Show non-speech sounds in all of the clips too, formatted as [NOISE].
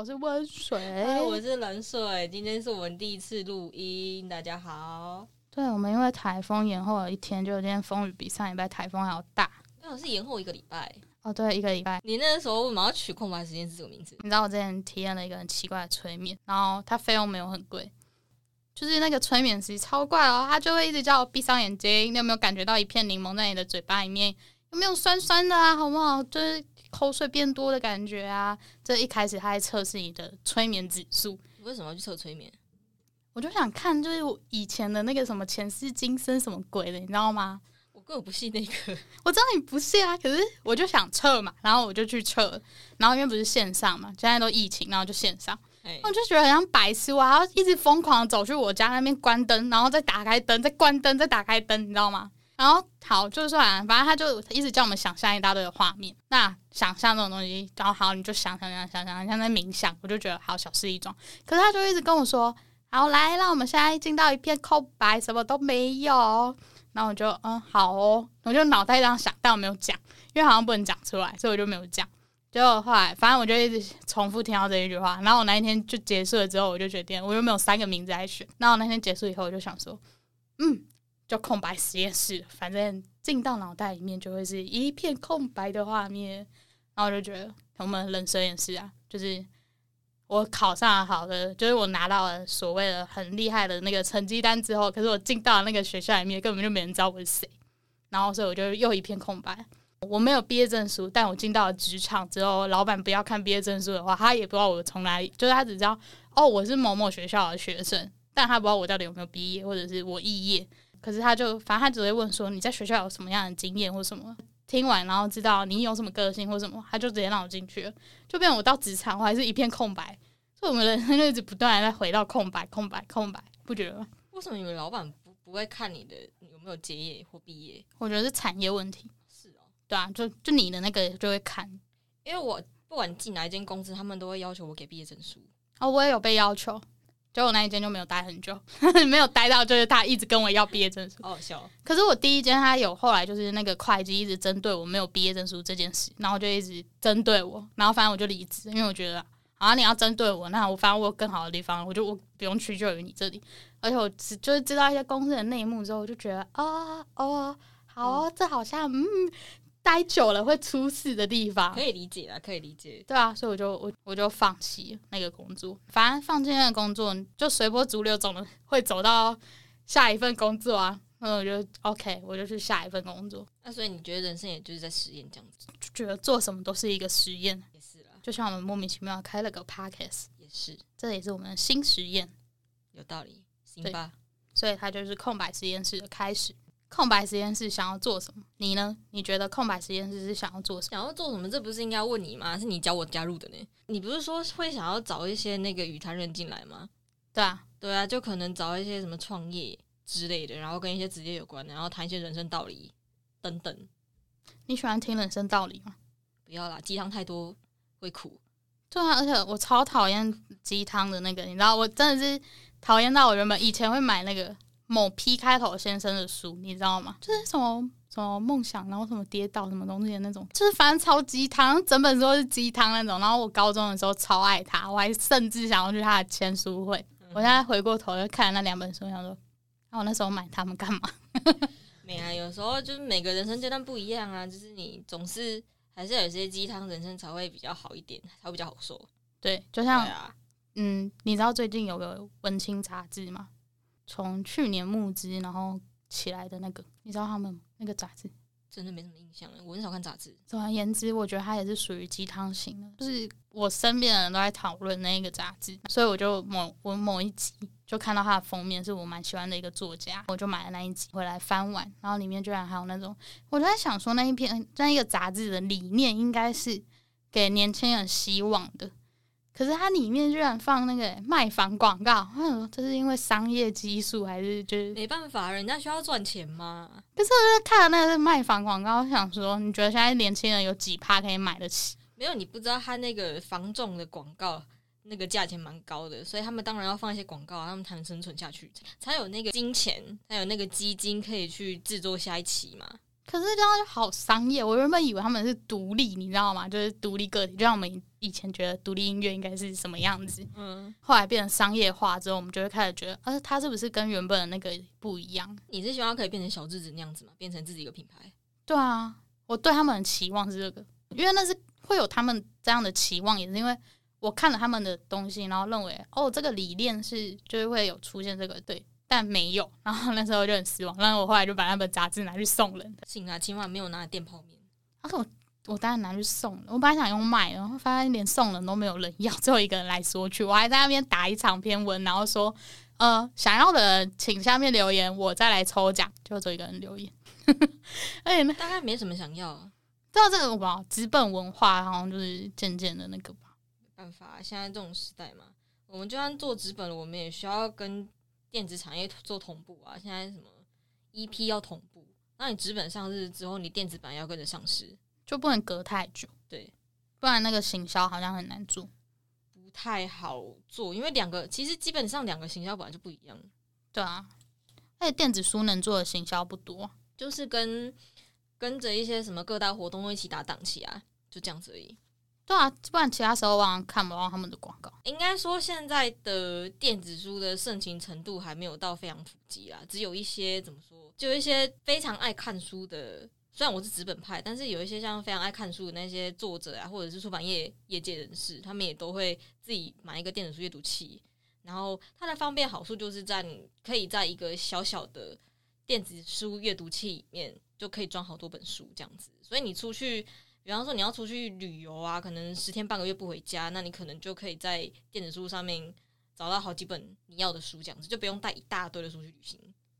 我是温水，哎，我是冷水。今天是我们第一次录音，大家好。对，我们因为台风延后了一天，就今天风雨比上礼拜台风还要大。那我是延后一个礼拜。哦，对，一个礼拜。你那时候为什么要取空白时间是这个名字？你知道我之前体验了一个很奇怪的催眠，然后它费用没有很贵，就是那个催眠师超怪哦，他就会一直叫我闭上眼睛，你有没有感觉到一片柠檬在你的嘴巴里面？有没有酸酸的啊？好不好？就是口水变多的感觉啊！这一开始他在测试你的催眠指数。为什么要去测催眠？我就想看，就是以前的那个什么前世今生什么鬼的，你知道吗？我根本不信那个。[LAUGHS] 我知道你不信啊，可是我就想测嘛，然后我就去测，然后因为不是线上嘛，现在都疫情，然后就线上，我就觉得很像白痴，我还要一直疯狂走去我家那边关灯，然后再打开灯，再关灯，再打开灯，你知道吗？然后好，就算反正他就一直叫我们想象一大堆的画面。那想象这种东西，然后好，你就想想想想想，像在冥想，我就觉得好小事一桩。可是他就一直跟我说：“好，来，让我们现在进到一片空白，什么都没有。”然后我就嗯，好哦，我就脑袋这样想，但我没有讲，因为好像不能讲出来，所以我就没有讲。结果后来，反正我就一直重复听到这一句话。然后我那一天就结束了之后，我就决定，我又没有三个名字来选。那我那天结束以后，我就想说，嗯。就空白实验室，反正进到脑袋里面就会是一片空白的画面，然后我就觉得我们人生也是啊，就是我考上了好的，就是我拿到了所谓的很厉害的那个成绩单之后，可是我进到那个学校里面根本就没人知道我是谁，然后所以我就又一片空白。我没有毕业证书，但我进到了职场之后，老板不要看毕业证书的话，他也不知道我从哪里，就是他只知道哦我是某某学校的学生，但他不知道我到底有没有毕业或者是我肄业。可是他就反正他只会问说你在学校有什么样的经验或什么，听完然后知道你有什么个性或什么，他就直接让我进去了，就变我到职场我还是一片空白，所以我们人生就一直不断的在回到空白、空白、空白，不觉得吗？为什么你们老板不不会看你的有没有结业或毕业？我觉得是产业问题。是哦，对啊，就就你的那个就会看，因为我不管进哪一间公司，他们都会要求我给毕业证书。哦，我也有被要求。就我那一间就没有待很久，[LAUGHS] 没有待到就是他一直跟我要毕业证书。好笑。可是我第一间他有，后来就是那个会计一直针对我没有毕业证书这件事，然后就一直针对我，然后反正我就离职，因为我觉得，啊你要针对我，那我反正我有更好的地方，我就我不用屈就于你这里。而且我只就是知道一些公司的内幕之后，我就觉得啊哦好，这好像嗯。待久了会出事的地方，可以理解啊，可以理解。对啊，所以我就我我就放弃那个工作，反正放弃那个工作就随波逐流，总会走到下一份工作啊。那我就 OK，我就去下一份工作。那所以你觉得人生也就是在实验这样子，就觉得做什么都是一个实验，也是啦。就像我们莫名其妙开了个 Podcast，也是，这也是我们的新实验，有道理，行吧？所以它就是空白实验室的开始。空白实验室想要做什么？你呢？你觉得空白实验室是想要做什么？想要做什么？这不是应该问你吗？是你教我加入的呢。你不是说会想要找一些那个语坛人进来吗？对啊，对啊，就可能找一些什么创业之类的，然后跟一些职业有关的，然后谈一些人生道理等等。你喜欢听人生道理吗？不要啦，鸡汤太多会苦。对啊，而且我超讨厌鸡汤的那个，你知道，我真的是讨厌到我原本以前会买那个。某 P 开头先生的书，你知道吗？就是什么什么梦想，然后什么跌倒什么东西的那种，就是反正超鸡汤，整本书是鸡汤那种。然后我高中的时候超爱他，我还甚至想要去他的签书会。我现在回过头又看那两本书，想说，那我那时候买他们干嘛？[LAUGHS] 没啊，有时候就是每个人生阶段不一样啊，就是你总是还是有些鸡汤，人生才会比较好一点，才会比较好说。对，就像嗯，你知道最近有个文青杂志吗？从去年募资然后起来的那个，你知道他们那个杂志？真的没什么印象了，我很少看杂志。总而言之，我觉得它也是属于鸡汤型的，就是我身边的人都在讨论那个杂志，所以我就某我某一集就看到它的封面是我蛮喜欢的一个作家，我就买了那一集回来翻完，然后里面居然还有那种，我就在想说那一篇那一个杂志的理念应该是给年轻人希望的。可是它里面居然放那个卖房广告，嗯，[LAUGHS] 这是因为商业基数还是就是没办法，人家需要赚钱嘛。可是我就看了那个卖房广告，我想说，你觉得现在年轻人有几趴可以买得起？没有，你不知道他那个房仲的广告那个价钱蛮高的，所以他们当然要放一些广告，他们才能生存下去，才有那个金钱，才有那个基金可以去制作下一期嘛。可是这样就好商业。我原本以为他们是独立，你知道吗？就是独立个体，就像我们以前觉得独立音乐应该是什么样子。嗯。后来变成商业化之后，我们就会开始觉得，呃，他是不是跟原本的那个不一样？你是希望可以变成小智子那样子吗？变成自己一个品牌？对啊，我对他们的期望是这个，因为那是会有他们这样的期望，也是因为我看了他们的东西，然后认为，哦，这个理念是就是会有出现这个对。但没有，然后那时候就很失望。然后我后来就把那本杂志拿去送人的。行啊，起码没有拿来垫泡面。他说我我当然拿去送了。我本来想用卖，然后发现连送人都没有人要，最后一个人来说去。我还在那边打一长篇文，然后说呃想要的请下面留言，我再来抽奖。就只有一个人留言。[LAUGHS] 而且大概没什么想要。知道这个吧？资本文化好像就是渐渐的那个吧。没办法，现在这种时代嘛，我们就算做资本了，我们也需要跟。电子产业做同步啊，现在什么 EP 要同步，那你纸本上市之后，你电子版要跟着上市，就不能隔太久，对，不然那个行销好像很难做，不太好做，因为两个其实基本上两个行销本来就不一样，对啊，而且电子书能做的行销不多，就是跟跟着一些什么各大活动一起打档期啊，就这样子而已。对啊，不然其他时候往往看不到他们的广告。应该说，现在的电子书的盛行程度还没有到非常普及啦，只有一些怎么说，就一些非常爱看书的。虽然我是纸本派，但是有一些像非常爱看书的那些作者啊，或者是出版业业界人士，他们也都会自己买一个电子书阅读器。然后它的方便好处就是在你可以在一个小小的电子书阅读器里面就可以装好多本书这样子，所以你出去。比方说你要出去旅游啊，可能十天半个月不回家，那你可能就可以在电子书上面找到好几本你要的书，这样子就不用带一大堆的书去旅行。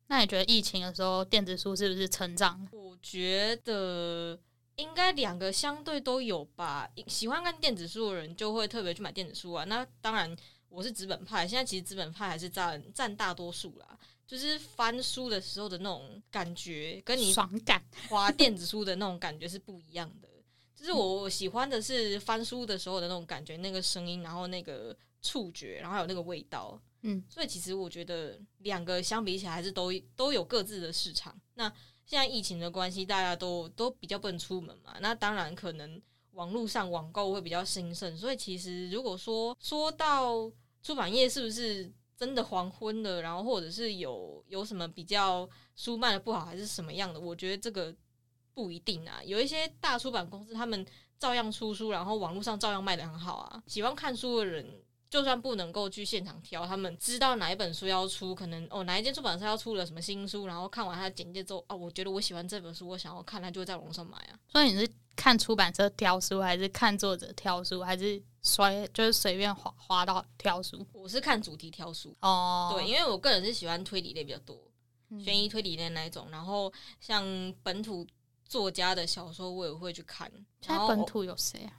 那你觉得疫情的时候电子书是不是成长？我觉得应该两个相对都有吧。喜欢看电子书的人就会特别去买电子书啊。那当然我是纸本派，现在其实纸本派还是占占大多数啦。就是翻书的时候的那种感觉，跟你爽感滑电子书的那种感觉是不一样的。就是我喜欢的是翻书的时候的那种感觉，那个声音，然后那个触觉，然后还有那个味道，嗯，所以其实我觉得两个相比起来，还是都都有各自的市场。那现在疫情的关系，大家都都比较不能出门嘛，那当然可能网络上网购会比较兴盛。所以其实如果说说到出版业是不是真的黄昏了，然后或者是有有什么比较书卖的不好，还是什么样的，我觉得这个。不一定啊，有一些大出版公司，他们照样出书，然后网络上照样卖的很好啊。喜欢看书的人，就算不能够去现场挑，他们知道哪一本书要出，可能哦哪一间出版社要出了什么新书，然后看完他的简介之后，啊，我觉得我喜欢这本书，我想要看，他就会在网上买啊。所以你是看出版社挑书，还是看作者挑书，还是随就是随便划划到挑书？我是看主题挑书哦，对，因为我个人是喜欢推理类比较多，悬疑推理类那一种，然后像本土。作家的小说我也会去看。现在本土有谁啊？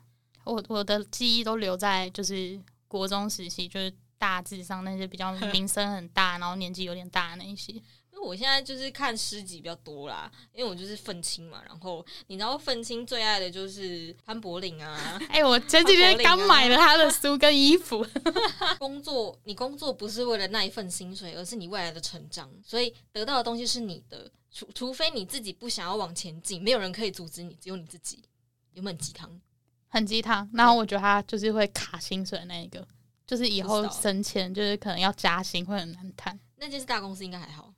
我我的记忆都留在就是国中时期，就是大致上那些比较 [LAUGHS] 名声很大，然后年纪有点大的那些。因为我现在就是看诗集比较多啦，因为我就是愤青嘛。然后你知道愤青最爱的就是潘柏林啊。[LAUGHS] 哎，我前几天刚买了他的书跟衣服。[LAUGHS] 工作，你工作不是为了那一份薪水，而是你未来的成长，所以得到的东西是你的。除除非你自己不想要往前进，没有人可以阻止你，只有你自己。有没有鸡汤？很鸡汤。然后我觉得他就是会卡薪水的那一个，就是以后升迁，就是可能要加薪会很难谈。那件是大公司应该还好。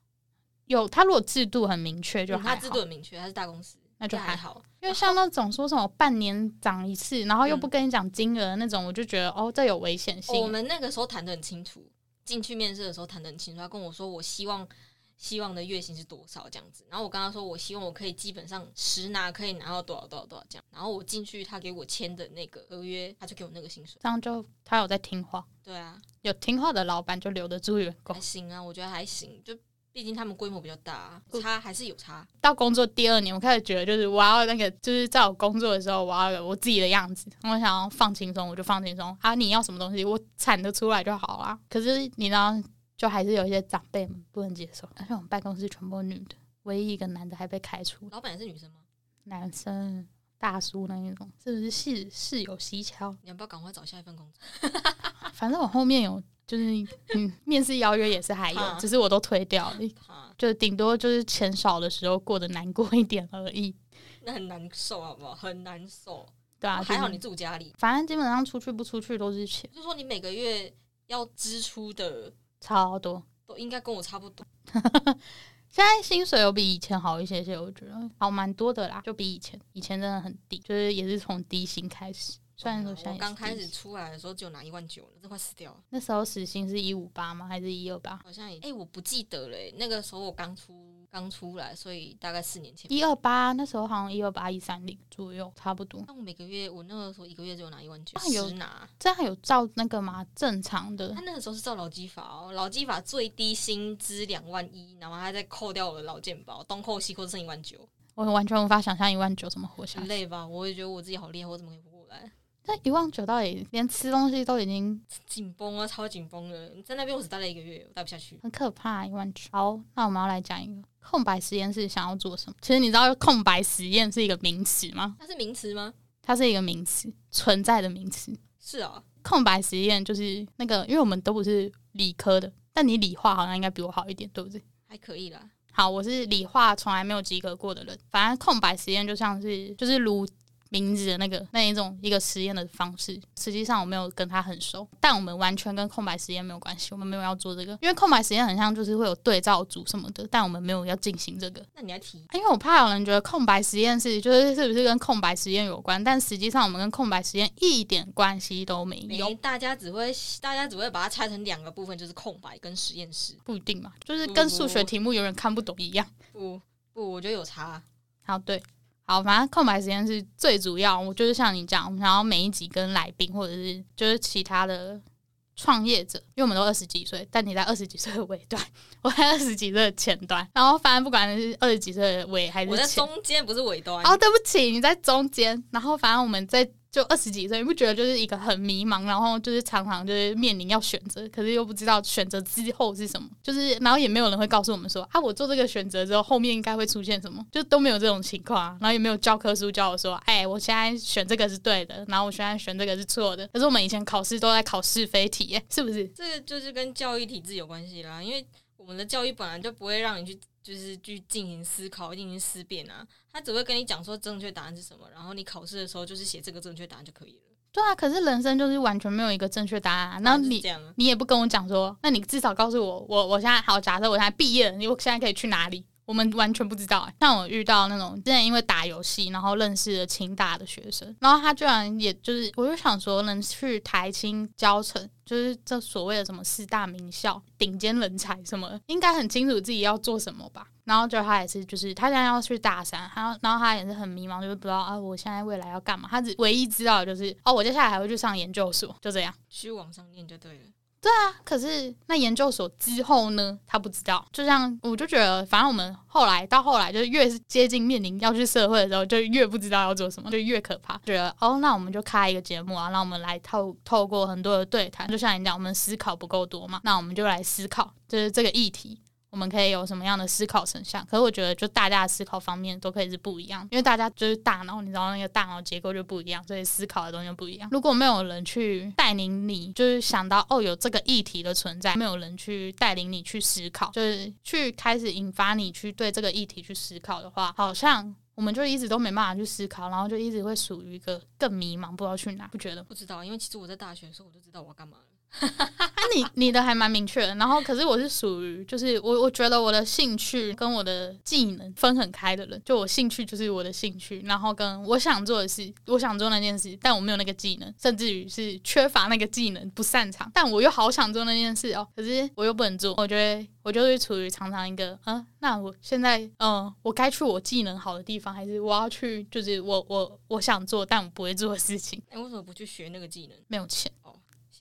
有他如果制度很明确，就他制度很明确，他是大公司，那就还好。因为像那种说什么半年涨一次，然后又不跟你讲金额那种，我就觉得哦，这有危险性。我们那个时候谈的很清楚，进去面试的时候谈的很清楚，他跟我说，我希望。希望的月薪是多少这样子？然后我跟他说，我希望我可以基本上实拿可以拿到多少多少多少这样。然后我进去，他给我签的那个合约，他就给我那个薪水。这样就他有在听话。对啊，有听话的老板就留得住员工。还行啊，我觉得还行。就毕竟他们规模比较大，差还是有差。到工作第二年，我开始觉得就是我要那个，就是在我工作的时候，我要有我自己的样子。我想要放轻松，我就放轻松。啊，你要什么东西，我产得出来就好了。可是你知道。就还是有一些长辈们不能接受，而且我们办公室全部女的，唯一一个男的还被开除。老板也是女生吗？男生，大叔那一种，是不是事事有蹊跷？你要不要赶快找下一份工作？[LAUGHS] 反正我后面有就是嗯，面试邀约也是还有，只是我都推掉了，就顶多就是钱少的时候过得难过一点而已。那很难受，好不好？很难受。对啊，还好你住家里，反正基本上出去不出去都是钱。就是说你每个月要支出的超多，都应该跟我差不多。[LAUGHS] 现在薪水有比以前好一些些，我觉得好蛮多的啦，就比以前，以前真的很低，就是也是从低薪开始。虽然说我刚开始出来的时候只有拿一万九了，这快死掉了。那时候时薪是一五八吗？还是一二八？好像也哎，我不记得了。那个时候我刚出。刚出来，所以大概四年前，一二八那时候好像一二八一三零左右，差不多。那我每个月，我那个时候一个月只有拿一万九，有拿。这样有照那个吗？正常的。他那个时候是照劳基法哦，劳基法最低薪资两万一，然后他再扣掉我的劳健保，东扣西扣剩一万九。我完全无法想象一万九怎么活下来。累吧？我也觉得我自己好厉害，我怎么可以活过来？那一万九到底连吃东西都已经紧绷啊，超紧绷的。在那边我只待了一个月，我待不下去，很可怕。一万九。好，那我们要来讲一个空白实验室想要做什么？其实你知道空白实验是一个名词吗？它是名词吗？它是一个名词，存在的名词。是啊，空白实验就是那个，因为我们都不是理科的，但你理化好像应该比我好一点，对不对？还可以啦。好，我是理化从来没有及格过的人。反正空白实验就像是就是如。名字的那个那一种一个实验的方式，实际上我没有跟他很熟，但我们完全跟空白实验没有关系，我们没有要做这个，因为空白实验很像就是会有对照组什么的，但我们没有要进行这个。那你要提？因为我怕有人觉得空白实验是就是是不是跟空白实验有关，但实际上我们跟空白实验一点关系都没有。大家只会大家只会把它拆成两个部分，就是空白跟实验室，不一定嘛，就是跟数学题目有人看不懂一样。不不，我觉得有差。好，对。好，反正空白时间是最主要。我就是像你讲，然后每一集跟来宾或者是就是其他的创业者，因为我们都二十几岁，但你在二十几岁的尾端，我在二十几岁的前端。然后反正不管是二十几岁的尾还是我在中间，不是尾端。哦，对不起，你在中间。然后反正我们在。就二十几岁，你不觉得就是一个很迷茫，然后就是常常就是面临要选择，可是又不知道选择之后是什么，就是然后也没有人会告诉我们说啊，我做这个选择之后，后面应该会出现什么，就都没有这种情况，然后也没有教科书教我说，哎，我现在选这个是对的，然后我现在选这个是错的。可是我们以前考试都在考是非题，是不是？这个就是跟教育体制有关系啦，因为我们的教育本来就不会让你去。就是去进行思考、进行思辨啊，他只会跟你讲说正确答案是什么，然后你考试的时候就是写这个正确答案就可以了。对啊，可是人生就是完全没有一个正确答案，那你你也不跟我讲说，那你至少告诉我，我我现在好，假设我现在毕业了，你我现在可以去哪里？我们完全不知道。像我遇到那种之前因为打游戏，然后认识了清大的学生，然后他居然也就是，我就想说能去台青教成。就是这所谓的什么四大名校、顶尖人才什么，应该很清楚自己要做什么吧。然后就他也是，就是他现在要去大三，他然后他也是很迷茫，就是不知道啊，我现在未来要干嘛。他只唯一知道的就是哦，我接下来还会去上研究所，就这样，去往上念就对了。对啊，可是那研究所之后呢？他不知道。就像我就觉得，反正我们后来到后来，就是越是接近面临要去社会的时候，就越不知道要做什么，就越可怕。觉得哦，那我们就开一个节目啊，让我们来透透过很多的对谈，就像你讲，我们思考不够多嘛，那我们就来思考，就是这个议题。我们可以有什么样的思考成像？可是我觉得，就大家的思考方面都可以是不一样，因为大家就是大脑，你知道那个大脑结构就不一样，所以思考的东西就不一样。如果没有人去带领你，就是想到哦有这个议题的存在，没有人去带领你去思考，就是去开始引发你去对这个议题去思考的话，好像我们就一直都没办法去思考，然后就一直会属于一个更迷茫，不知道去哪，不觉得？不知道，因为其实我在大学的时候我就知道我要干嘛了。那 [LAUGHS] 你你的还蛮明确的，然后可是我是属于就是我我觉得我的兴趣跟我的技能分很开的人，就我兴趣就是我的兴趣，然后跟我想做的事，我想做那件事，但我没有那个技能，甚至于是缺乏那个技能，不擅长，但我又好想做那件事哦，可是我又不能做，我觉得我就是处于常常一个嗯，那我现在嗯，我该去我技能好的地方，还是我要去就是我我我想做但我不会做的事情？哎，为什么不去学那个技能？没有钱。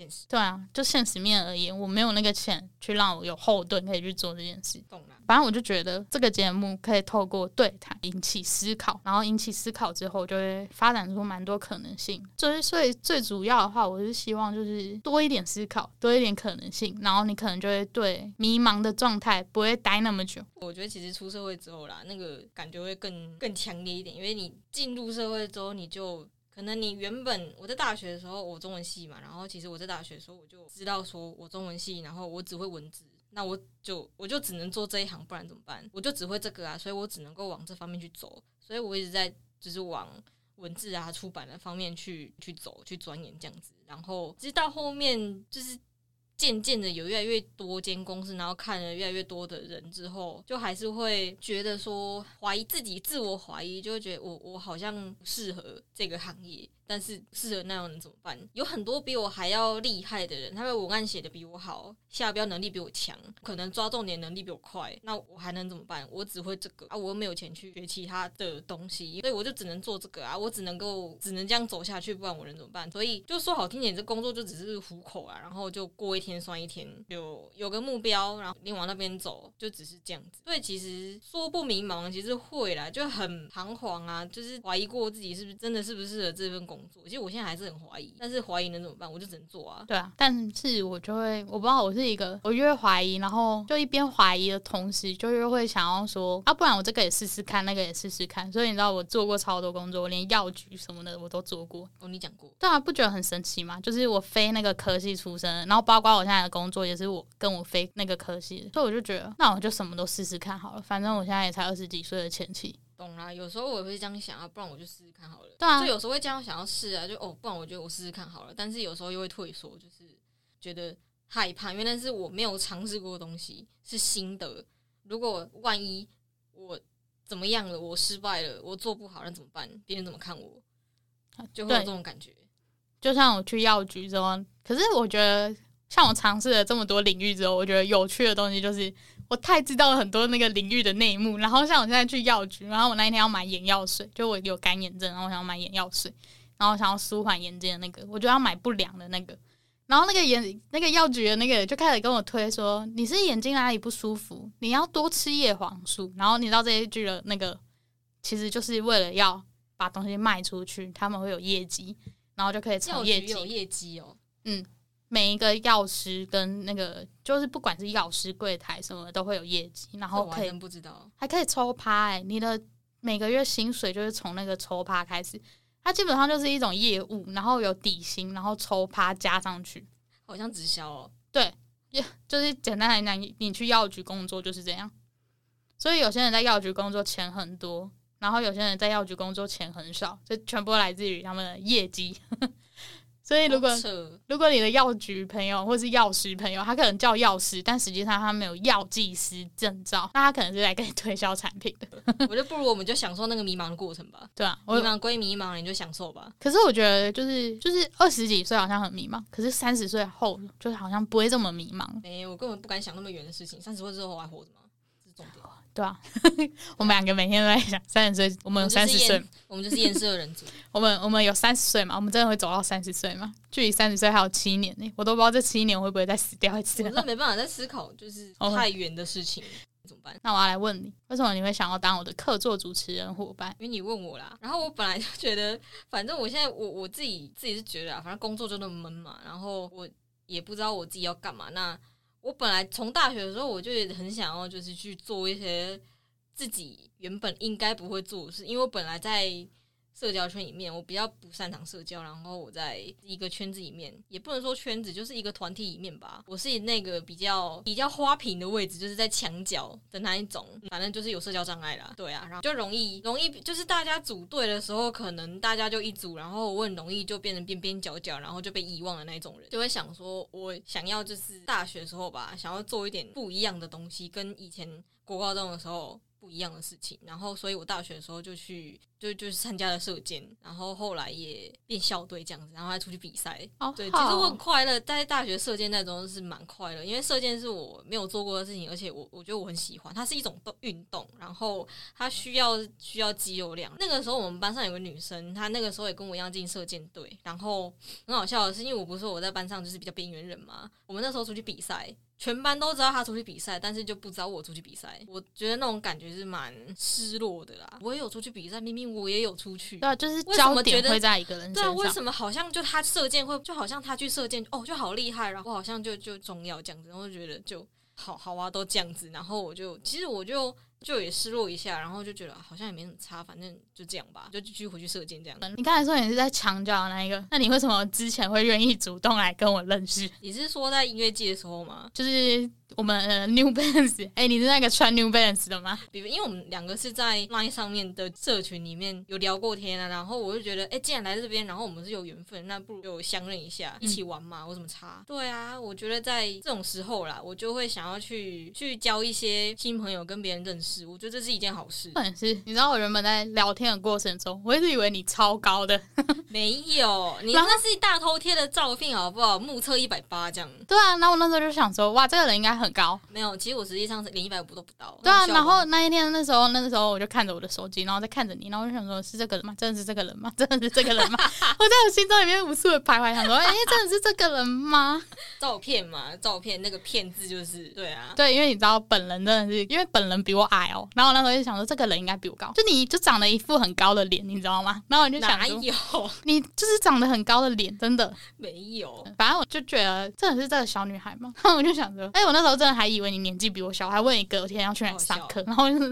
现实对啊，就现实面而言，我没有那个钱去让我有后盾可以去做这件事。懂了。反正我就觉得这个节目可以透过对谈引起思考，然后引起思考之后，就会发展出蛮多可能性。就是所以最主要的话，我是希望就是多一点思考，多一点可能性，然后你可能就会对迷茫的状态不会待那么久。我觉得其实出社会之后啦，那个感觉会更更强烈一点，因为你进入社会之后，你就。可能你原本我在大学的时候，我中文系嘛，然后其实我在大学的时候我就知道说我中文系，然后我只会文字，那我就我就只能做这一行，不然怎么办？我就只会这个啊，所以我只能够往这方面去走，所以我一直在就是往文字啊、出版的方面去去走、去钻研这样子，然后直到后面就是。渐渐的有越来越多间公司，然后看了越来越多的人之后，就还是会觉得说怀疑自己，自我怀疑，就会觉得我我好像不适合这个行业。但是适合那样能怎么办？有很多比我还要厉害的人，他们文案写的比我好，下标能力比我强，可能抓重点能力比我快。那我还能怎么办？我只会这个啊，我又没有钱去学其他的东西，所以我就只能做这个啊，我只能够只能这样走下去，不然我能怎么办？所以就说好听点，这工作就只是糊口啊，然后就过一天算一天，有有个目标，然后你往那边走，就只是这样子。所以其实说不迷茫，其实会啦，就很彷徨啊，就是怀疑过自己是不是真的是不是适合这份工。其实我现在还是很怀疑，但是怀疑能怎么办？我就只能做啊。对啊，但是我就会，我不知道我是一个，我越怀疑，然后就一边怀疑的同时，就越会想要说，啊，不然我这个也试试看，那个也试试看。所以你知道，我做过超多工作，我连药局什么的我都做过。哦，你讲过？对啊，不觉得很神奇吗？就是我非那个科系出身，然后包括我现在的工作也是我跟我非那个科系，所以我就觉得，那我就什么都试试看好了。反正我现在也才二十几岁的前期。懂啦，有时候我也会这样想啊，不然我就试试看好了。对啊，就有时候会这样想要试啊，就哦，不然我觉得我试试看好了。但是有时候又会退缩，就是觉得害怕，因为那是我没有尝试过的东西，是新的。如果万一我怎么样了，我失败了，我做不好，那怎么办？别人怎么看我？就会有这种感觉。就像我去药局之后，可是我觉得，像我尝试了这么多领域之后，我觉得有趣的东西就是。我太知道了很多那个领域的内幕，然后像我现在去药局，然后我那一天要买眼药水，就我有干眼症，然后我想要买眼药水，然后想要舒缓眼睛的那个，我就要买不良的那个，然后那个眼那个药局的那个就开始跟我推说你是眼睛哪里不舒服，你要多吃叶黄素，然后你知道这一句的那个其实就是为了要把东西卖出去，他们会有业绩，然后就可以炒业绩，有业绩哦，嗯。每一个药师跟那个就是不管是药师柜台什么都会有业绩，然后可以不知道还可以抽趴哎，你的每个月薪水就是从那个抽趴开始，它基本上就是一种业务，然后有底薪，然后抽趴加上去，好像直销哦。对，就是简单来讲，你去药局工作就是这样。所以有些人在药局工作钱很多，然后有些人在药局工作钱很少，这全部来自于他们的业绩。所以，如果如果你的药局朋友或是药师朋友，他可能叫药师，但实际上他没有药剂师证照，那他可能是来跟你推销产品的。[LAUGHS] 我觉得不如我们就享受那个迷茫的过程吧。对啊，迷茫归迷茫，你就享受吧。可是我觉得，就是就是二十几岁好像很迷茫，可是三十岁后就是好像不会这么迷茫。没，我根本不敢想那么远的事情。三十岁之后还活着吗？这是重点。对啊，[LAUGHS] 我们两个每天都在想三十岁，我们有三十岁，我们就是厌世的人族。[LAUGHS] 我们我们有三十岁嘛？我们真的会走到三十岁吗？距离三十岁还有七年呢，我都不知道这七年会不会再死掉一次。我真的没办法再思考，就是 [LAUGHS] 太远的事情怎么办？那我要来问你，为什么你会想要当我的客座主持人伙伴？因为你问我啦。然后我本来就觉得，反正我现在我我自己自己是觉得啊，反正工作就那么闷嘛，然后我也不知道我自己要干嘛。那我本来从大学的时候，我就很想要，就是去做一些自己原本应该不会做的事，因为我本来在。社交圈里面，我比较不擅长社交，然后我在一个圈子里面，也不能说圈子，就是一个团体里面吧。我是那个比较比较花瓶的位置，就是在墙角的那一种，反正就是有社交障碍啦。对啊，然后就容易容易，就是大家组队的时候，可能大家就一组，然后我很容易就变成边边角角，然后就被遗忘的那种人，就会想说，我想要就是大学时候吧，想要做一点不一样的东西，跟以前国高中的时候。不一样的事情，然后所以我大学的时候就去，就就是参加了射箭，然后后来也变校队这样子，然后还出去比赛。哦，对，其实我很快乐，在大学射箭那种是蛮快乐，因为射箭是我没有做过的事情，而且我我觉得我很喜欢，它是一种动运动，然后它需要需要肌肉量。那个时候我们班上有个女生，她那个时候也跟我一样进射箭队，然后很好笑的是，因为我不是说我在班上就是比较边缘人嘛，我们那时候出去比赛。全班都知道他出去比赛，但是就不知道我出去比赛。我觉得那种感觉是蛮失落的啦。我也有出去比赛，明明我也有出去。对啊，就是焦点会在一个人身上。对啊，为什么好像就他射箭会，就好像他去射箭哦，就好厉害，然后好像就就重要这样子，然后觉得就好好啊，都这样子。然后我就其实我就就也失落一下，然后就觉得好像也没什么差，反正就这样吧，就继续回去射箭这样。你刚才说你是在墙角那一个，那你为什么之前会愿意主动来跟我认识？你是说在音乐季的时候吗？就是。我们 New [LAUGHS] Balance，哎，你是那个穿 New Balance 的吗？比如，因为我们两个是在 Line 上面的社群里面有聊过天啊，然后我就觉得，哎，既然来这边，然后我们是有缘分，那不如就相认一下，一起玩嘛，我怎么差？对啊，我觉得在这种时候啦，我就会想要去去交一些新朋友，跟别人认识，我觉得这是一件好事。是，你知道我原本在聊天的过程中，我一直以为你超高的，没有，你那是一大头贴的照片，好不好？目测一百八这样。对啊，那我那时候就想说，哇，这个人应该。很高，没有，其实我实际上是连一百五都不到。对啊，然后那一天那时候，那个时候我就看着我的手机，然后在看着你，然后我就想说，是这个人吗？真的是这个人吗？[LAUGHS] 真的是这个人吗？[LAUGHS] 我在我心中里面无数的徘徊，想说，哎，真的是这个人吗？照片嘛，照片那个骗字就是，对啊，对，因为你知道本人真的是，因为本人比我矮哦，然后我那时候就想说，这个人应该比我高，就你就长得一副很高的脸，你知道吗？然后我就想，哪有？你就是长得很高的脸，真的没有。反正我就觉得，真的是这个小女孩嘛。然后我就想着，哎，我那时候真的还以为你年。纪比我小，我 [LAUGHS] 还问你隔天要去哪上课，然后就是，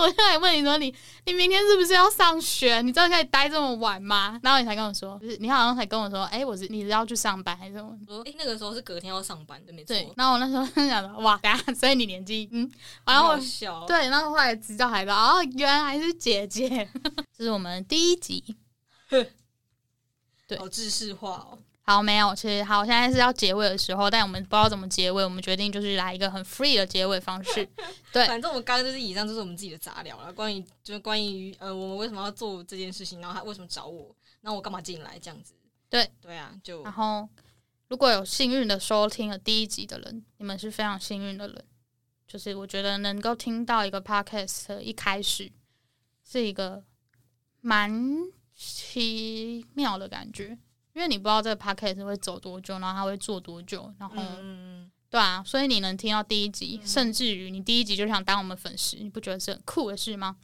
我现在问你说你你明天是不是要上学？你真的可以待这么晚吗？然后你才跟我说，就是你好像才跟我说，哎，我是你是要去上班还是什么？说哎，那个时候是隔天要上班的，没错。然后我那时候想的，哇，等下，所以你年纪嗯，然后小对，然后后来知道还道哦，原来是姐姐。[LAUGHS] 这是我们第一集，[LAUGHS] 对，好知识化哦。好，没有，其实好，现在是要结尾的时候，但我们不知道怎么结尾，我们决定就是来一个很 free 的结尾方式。对，[LAUGHS] 反正我们刚刚就是以上就是我们自己的杂聊了，关于就是关于呃我们为什么要做这件事情，然后他为什么找我，那我干嘛进来这样子？对，对啊，就然后如果有幸运的收听了第一集的人，你们是非常幸运的人，就是我觉得能够听到一个 podcast 一开始是一个蛮奇妙的感觉。因为你不知道这个 podcast 会走多久，然后它会做多久，然后，对啊，所以你能听到第一集，甚至于你第一集就想当我们粉丝，你不觉得是很酷的事吗？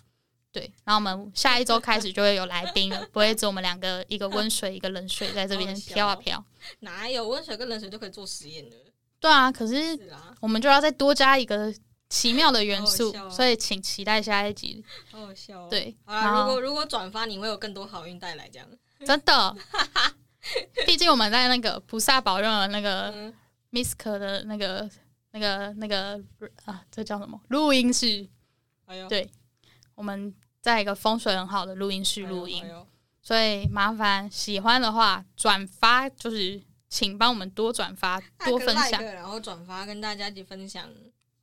对，然后我们下一周开始就会有来宾了，[LAUGHS] 不会只我们两个，一个温水，一个冷水在这边飘啊飘。[LAUGHS] 哪有温水跟冷水就可以做实验的？对啊，可是我们就要再多加一个奇妙的元素，所以请期待下一集。好好笑。哦对，啊，如果如果转发，你会有更多好运带来，这样真的。[LAUGHS] [LAUGHS] 毕竟我们在那个菩萨保佑的那个 Misk 的那个、那个、那个啊，这叫什么录音室？哎对，我们在一个风水很好的录音室录音，所以麻烦喜欢的话转发，就是请帮我们多转发、[LAUGHS] 多分享，然后转发跟大家一起分享。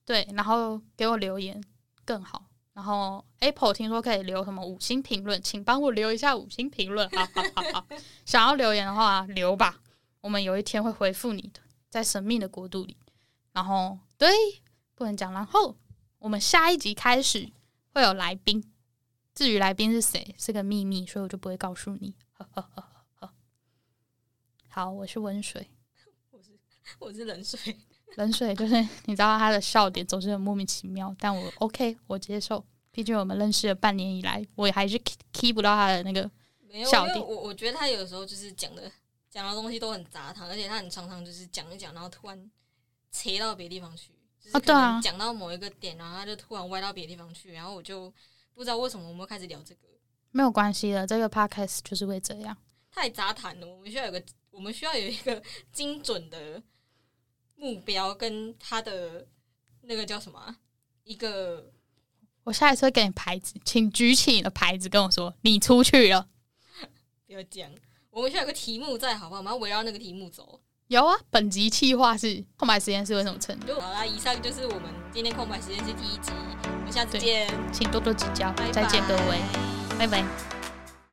对，然后给我留言更好。然后 Apple 听说可以留什么五星评论，请帮我留一下五星评论，好好好好。想要留言的话留吧，我们有一天会回复你的，在神秘的国度里。然后对，不能讲。然后我们下一集开始会有来宾，至于来宾是谁是个秘密，所以我就不会告诉你。呵呵呵呵。好，我是温水，我是我是冷水。冷水就是你知道他的笑点总是很莫名其妙，但我 OK，我接受。毕竟我们认识了半年以来，我还是 keep 不到他的那个笑点。我我觉得他有时候就是讲的讲的东西都很杂谈，而且他很常常就是讲一讲，然后突然切到别的地方去。啊，对啊，讲到某一个点，然后他就突然歪到别的地方去，然后我就不知道为什么我们开始聊这个。没有关系的，这个 podcast 就是会这样。太杂谈了，我们需要有个，我们需要有一个精准的。目标跟他的那个叫什么？一个，我下一次会给你牌子，请举起你的牌子跟我说你出去了。不要讲，我们需要有个题目在，好不好？我们要围绕那个题目走。有啊，本集计划是空白实验室为什么成立？好啦，以上就是我们今天空白实验室第一集，我们下次见，请多多指教，再见各位，拜拜。